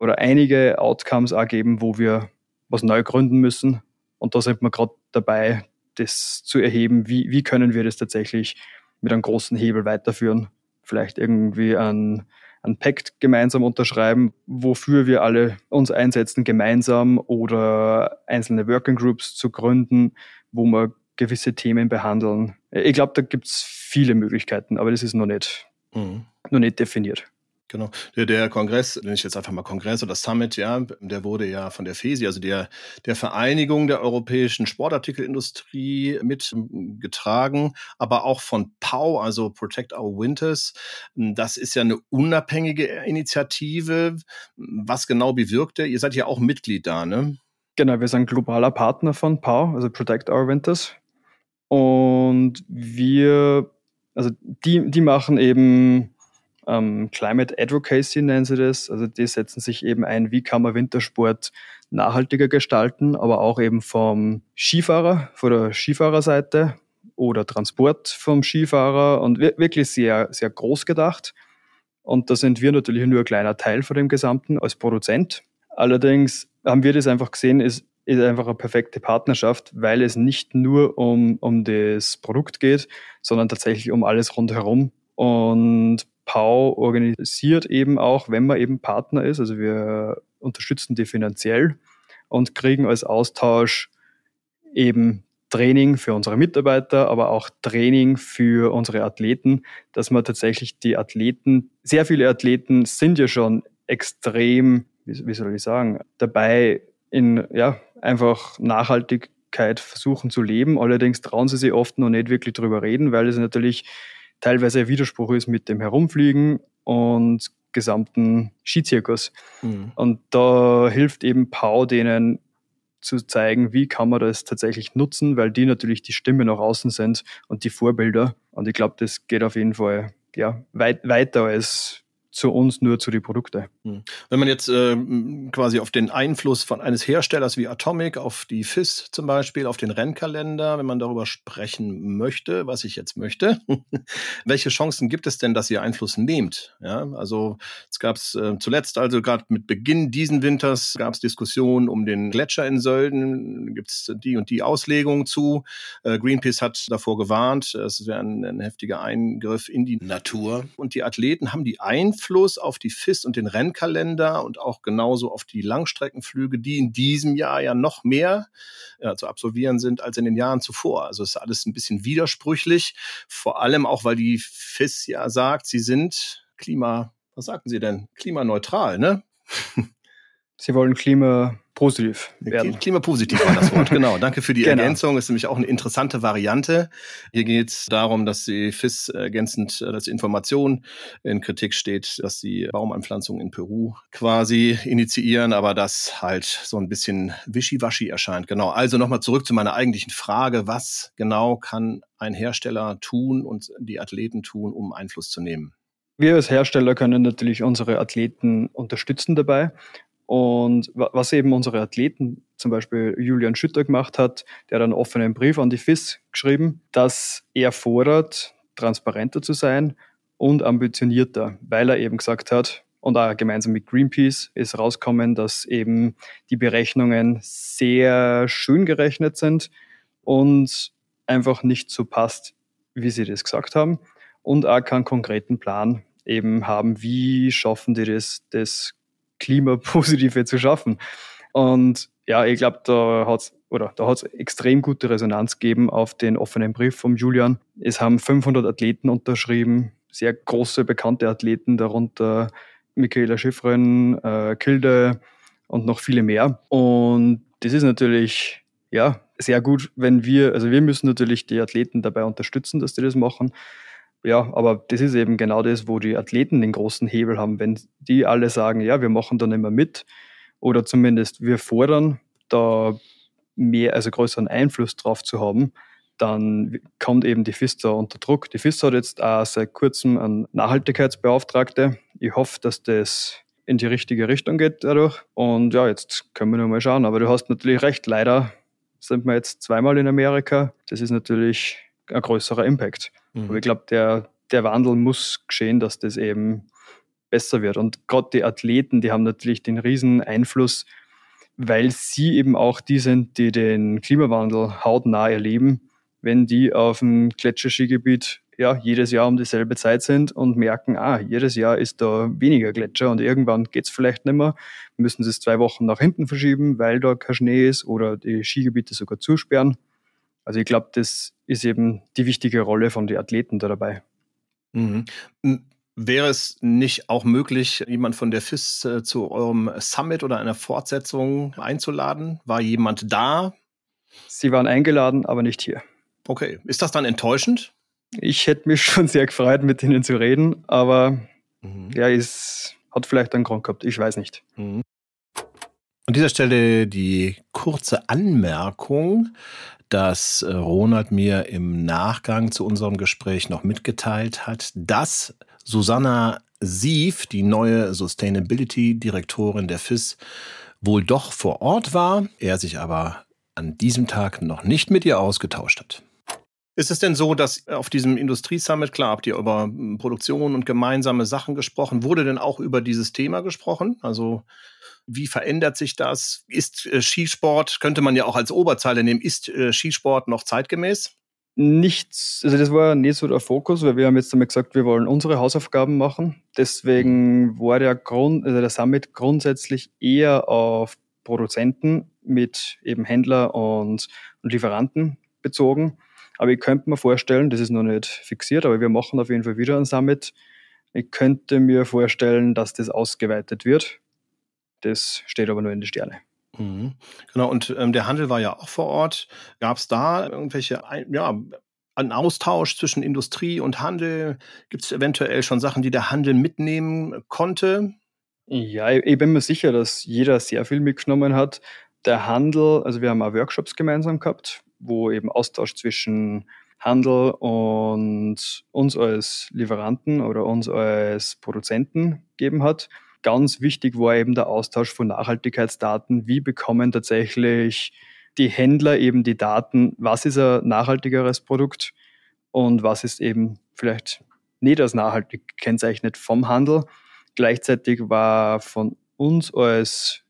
oder einige Outcomes auch geben, wo wir was neu gründen müssen. Und da sind wir gerade dabei, das zu erheben, wie, wie können wir das tatsächlich mit einem großen Hebel weiterführen. Vielleicht irgendwie ein, ein Pact gemeinsam unterschreiben, wofür wir alle uns einsetzen gemeinsam oder einzelne Working Groups zu gründen, wo wir gewisse Themen behandeln. Ich glaube, da gibt es viele Möglichkeiten, aber das ist noch nicht, mhm. noch nicht definiert. Genau. Der, der Kongress, nenne ich jetzt einfach mal Kongress oder Summit, ja, der wurde ja von der FESI, also der, der Vereinigung der europäischen Sportartikelindustrie mitgetragen, aber auch von POW, also Protect Our Winters. Das ist ja eine unabhängige Initiative. Was genau bewirkt der? Ihr seid ja auch Mitglied da, ne? Genau, wir sind globaler Partner von POW, also Protect Our Winters. Und wir, also die, die machen eben ähm, Climate Advocacy nennen sie das. Also die setzen sich eben ein, wie kann man Wintersport nachhaltiger gestalten, aber auch eben vom Skifahrer, von der Skifahrerseite oder Transport vom Skifahrer und wirklich sehr, sehr groß gedacht. Und da sind wir natürlich nur ein kleiner Teil von dem Gesamten als Produzent. Allerdings haben wir das einfach gesehen, ist, ist einfach eine perfekte Partnerschaft, weil es nicht nur um, um das Produkt geht, sondern tatsächlich um alles rundherum. Und Pau organisiert eben auch, wenn man eben Partner ist, also wir unterstützen die finanziell und kriegen als Austausch eben Training für unsere Mitarbeiter, aber auch Training für unsere Athleten, dass man tatsächlich die Athleten, sehr viele Athleten sind ja schon extrem, wie, soll ich sagen, dabei in, ja, einfach Nachhaltigkeit versuchen zu leben. Allerdings trauen sie sich oft noch nicht wirklich drüber reden, weil es natürlich teilweise ein Widerspruch ist mit dem Herumfliegen und gesamten Skizirkus. Mhm. Und da hilft eben Pau denen zu zeigen, wie kann man das tatsächlich nutzen, weil die natürlich die Stimme nach außen sind und die Vorbilder. Und ich glaube, das geht auf jeden Fall ja, weit, weiter als zu uns nur zu den Produkten. Hm. Wenn man jetzt äh, quasi auf den Einfluss von eines Herstellers wie Atomic, auf die FIS zum Beispiel, auf den Rennkalender, wenn man darüber sprechen möchte, was ich jetzt möchte, [laughs] welche Chancen gibt es denn, dass ihr Einfluss nehmt? Ja, also es gab es äh, zuletzt, also gerade mit Beginn diesen Winters, gab es Diskussionen um den Gletscher in Sölden, gibt es die und die Auslegung zu. Äh, Greenpeace hat davor gewarnt, es wäre ein, ein heftiger Eingriff in die Natur. Und die Athleten haben die Einfluss Einfluss auf die FIS und den Rennkalender und auch genauso auf die Langstreckenflüge, die in diesem Jahr ja noch mehr ja, zu absolvieren sind als in den Jahren zuvor. Also ist alles ein bisschen widersprüchlich, vor allem auch, weil die FIS ja sagt, sie sind Klima, was sagten sie denn? Klimaneutral, ne? [laughs] Sie wollen Klima positiv werden. Klimapositiv war das Wort, [laughs] genau. Danke für die genau. Ergänzung. Ist nämlich auch eine interessante Variante. Hier geht es darum, dass die FIS ergänzend als Information in Kritik steht, dass sie Baumanpflanzung in Peru quasi initiieren, aber das halt so ein bisschen wischiwaschi erscheint. Genau. Also nochmal zurück zu meiner eigentlichen Frage. Was genau kann ein Hersteller tun und die Athleten tun, um Einfluss zu nehmen? Wir als Hersteller können natürlich unsere Athleten unterstützen dabei. Und was eben unsere Athleten, zum Beispiel Julian Schütter gemacht hat, der hat einen offenen Brief an die FIS geschrieben, dass er fordert, transparenter zu sein und ambitionierter, weil er eben gesagt hat, und auch gemeinsam mit Greenpeace ist rauskommen, dass eben die Berechnungen sehr schön gerechnet sind und einfach nicht so passt, wie sie das gesagt haben und auch keinen konkreten Plan eben haben, wie schaffen die das, das Klimapositive [laughs] zu schaffen. Und ja, ich glaube, da hat es oder da hat es extrem gute Resonanz gegeben auf den offenen Brief vom Julian. Es haben 500 Athleten unterschrieben, sehr große bekannte Athleten, darunter Michaela Schiffren, äh, Kilde und noch viele mehr. Und das ist natürlich ja sehr gut, wenn wir, also wir müssen natürlich die Athleten dabei unterstützen, dass die das machen. Ja, aber das ist eben genau das, wo die Athleten den großen Hebel haben. Wenn die alle sagen, ja, wir machen da nicht mehr mit oder zumindest wir fordern, da mehr, also größeren Einfluss drauf zu haben, dann kommt eben die FISTA unter Druck. Die FISTA hat jetzt auch seit kurzem einen Nachhaltigkeitsbeauftragte. Ich hoffe, dass das in die richtige Richtung geht dadurch. Und ja, jetzt können wir nur mal schauen. Aber du hast natürlich recht. Leider sind wir jetzt zweimal in Amerika. Das ist natürlich ein größerer Impact. Mhm. Aber ich glaube, der, der Wandel muss geschehen, dass das eben besser wird. Und gerade die Athleten, die haben natürlich den riesen Einfluss, weil sie eben auch die sind, die den Klimawandel hautnah erleben, wenn die auf dem Gletscherskigebiet ja, jedes Jahr um dieselbe Zeit sind und merken, ah, jedes Jahr ist da weniger Gletscher und irgendwann geht es vielleicht nicht mehr, müssen sie es zwei Wochen nach hinten verschieben, weil da kein Schnee ist oder die Skigebiete sogar zusperren. Also ich glaube, das ist eben die wichtige Rolle von den Athleten da dabei. Mhm. Wäre es nicht auch möglich, jemand von der FIS äh, zu eurem Summit oder einer Fortsetzung einzuladen? War jemand da? Sie waren eingeladen, aber nicht hier. Okay. Ist das dann enttäuschend? Ich hätte mich [laughs] schon sehr gefreut, mit ihnen zu reden, aber mhm. ja, es hat vielleicht einen Grund gehabt. Ich weiß nicht. Mhm. An dieser Stelle die kurze Anmerkung dass äh, Ronald mir im Nachgang zu unserem Gespräch noch mitgeteilt hat, dass Susanna Sief, die neue Sustainability-Direktorin der FIS, wohl doch vor Ort war, er sich aber an diesem Tag noch nicht mit ihr ausgetauscht hat. Ist es denn so, dass auf diesem Industriesummit, klar, habt ihr über hm, Produktion und gemeinsame Sachen gesprochen, wurde denn auch über dieses Thema gesprochen? Also wie verändert sich das? Ist äh, Skisport, könnte man ja auch als Oberzeile nehmen, ist äh, Skisport noch zeitgemäß? Nichts, also das war nicht so der Fokus, weil wir haben jetzt einmal gesagt, wir wollen unsere Hausaufgaben machen. Deswegen war der Grund, also der Summit grundsätzlich eher auf Produzenten mit eben Händler und, und Lieferanten bezogen. Aber ich könnte mir vorstellen, das ist noch nicht fixiert, aber wir machen auf jeden Fall wieder ein Summit. Ich könnte mir vorstellen, dass das ausgeweitet wird. Das steht aber nur in den Sterne. Mhm. Genau, und ähm, der Handel war ja auch vor Ort. Gab es da irgendwelche, ja, einen Austausch zwischen Industrie und Handel? Gibt es eventuell schon Sachen, die der Handel mitnehmen konnte? Ja, ich bin mir sicher, dass jeder sehr viel mitgenommen hat. Der Handel, also wir haben auch Workshops gemeinsam gehabt wo eben Austausch zwischen Handel und uns als Lieferanten oder uns als Produzenten gegeben hat. Ganz wichtig war eben der Austausch von Nachhaltigkeitsdaten. Wie bekommen tatsächlich die Händler eben die Daten, was ist ein nachhaltigeres Produkt und was ist eben vielleicht nicht als nachhaltig gekennzeichnet vom Handel. Gleichzeitig war von uns als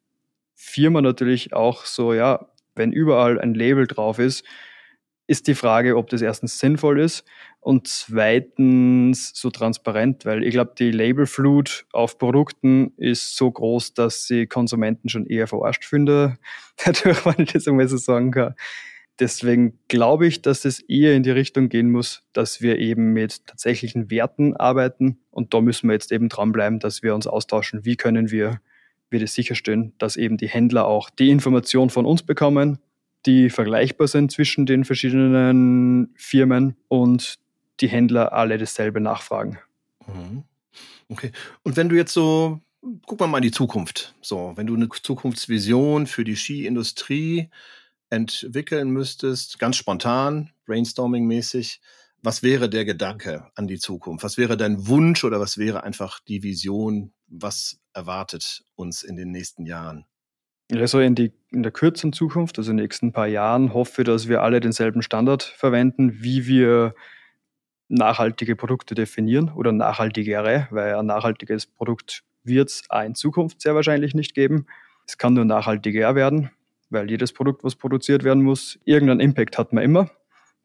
Firma natürlich auch so, ja, wenn überall ein Label drauf ist, ist die Frage, ob das erstens sinnvoll ist und zweitens so transparent, weil ich glaube, die Labelflut auf Produkten ist so groß, dass sie Konsumenten schon eher verarscht finden, [laughs] dadurch, wenn ich das einmal so sagen kann. Deswegen glaube ich, dass es eher in die Richtung gehen muss, dass wir eben mit tatsächlichen Werten arbeiten. Und da müssen wir jetzt eben dranbleiben, dass wir uns austauschen. Wie können wir wird es sicherstellen, dass eben die Händler auch die Informationen von uns bekommen, die vergleichbar sind zwischen den verschiedenen Firmen und die Händler alle dasselbe nachfragen. Mhm. Okay. Und wenn du jetzt so, guck mal in die Zukunft. So, wenn du eine Zukunftsvision für die Skiindustrie entwickeln müsstest, ganz spontan, brainstorming-mäßig, was wäre der Gedanke an die Zukunft? Was wäre dein Wunsch oder was wäre einfach die Vision? Was erwartet uns in den nächsten Jahren? Also in, die, in der kürzeren Zukunft, also in den nächsten paar Jahren, hoffe ich, dass wir alle denselben Standard verwenden, wie wir nachhaltige Produkte definieren oder nachhaltigere, weil ein nachhaltiges Produkt wird es in Zukunft sehr wahrscheinlich nicht geben. Es kann nur nachhaltiger werden, weil jedes Produkt, was produziert werden muss, irgendeinen Impact hat man immer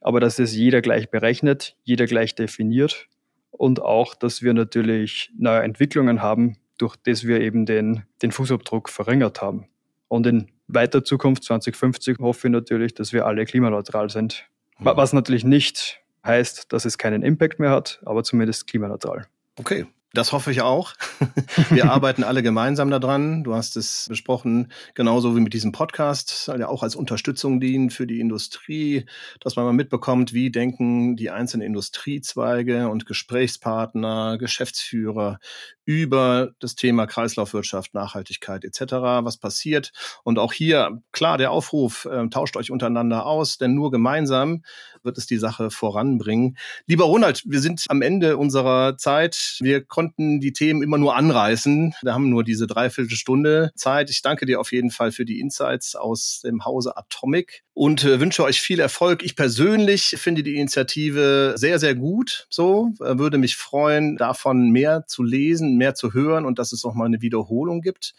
aber dass es jeder gleich berechnet, jeder gleich definiert und auch, dass wir natürlich neue Entwicklungen haben, durch das wir eben den, den Fußabdruck verringert haben. Und in weiter Zukunft 2050 hoffe ich natürlich, dass wir alle klimaneutral sind. Mhm. Was natürlich nicht heißt, dass es keinen Impact mehr hat, aber zumindest klimaneutral. Okay, das hoffe ich auch. [laughs] Wir arbeiten alle gemeinsam daran. Du hast es besprochen, genauso wie mit diesem Podcast, ja auch als Unterstützung dienen für die Industrie, dass man mal mitbekommt, wie denken die einzelnen Industriezweige und Gesprächspartner, Geschäftsführer über das Thema Kreislaufwirtschaft, Nachhaltigkeit etc., was passiert. Und auch hier, klar, der Aufruf, äh, tauscht euch untereinander aus, denn nur gemeinsam wird es die Sache voranbringen. Lieber Ronald, wir sind am Ende unserer Zeit. Wir konnten konnten die Themen immer nur anreißen. Wir haben nur diese Dreiviertelstunde Zeit. Ich danke dir auf jeden Fall für die Insights aus dem Hause Atomic und äh, wünsche euch viel Erfolg. Ich persönlich finde die Initiative sehr, sehr gut. So äh, würde mich freuen, davon mehr zu lesen, mehr zu hören und dass es auch mal eine Wiederholung gibt.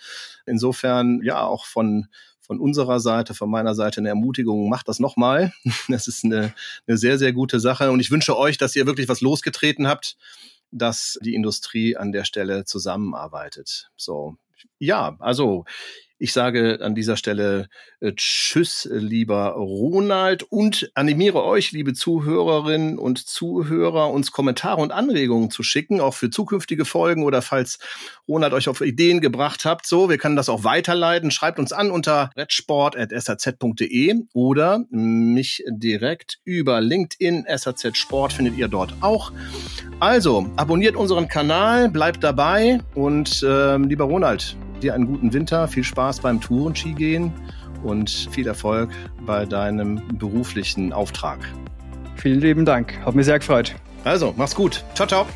Insofern ja auch von von unserer Seite, von meiner Seite eine Ermutigung, macht das nochmal. [laughs] Das ist eine, eine sehr, sehr gute Sache. Und ich wünsche euch, dass ihr wirklich was losgetreten habt dass die Industrie an der Stelle zusammenarbeitet. So, ja, also ich sage an dieser Stelle äh, Tschüss, lieber Ronald, und animiere euch, liebe Zuhörerinnen und Zuhörer, uns Kommentare und Anregungen zu schicken, auch für zukünftige Folgen oder falls Ronald euch auf Ideen gebracht habt. So, wir können das auch weiterleiten. Schreibt uns an unter redsport.saz.de oder mich direkt über LinkedIn. SAZ Sport findet ihr dort auch. Also, abonniert unseren Kanal, bleibt dabei und äh, lieber Ronald, dir einen guten Winter, viel Spaß beim Tourenski gehen und viel Erfolg bei deinem beruflichen Auftrag. Vielen lieben Dank, hat mich sehr gefreut. Also, mach's gut. Ciao, ciao.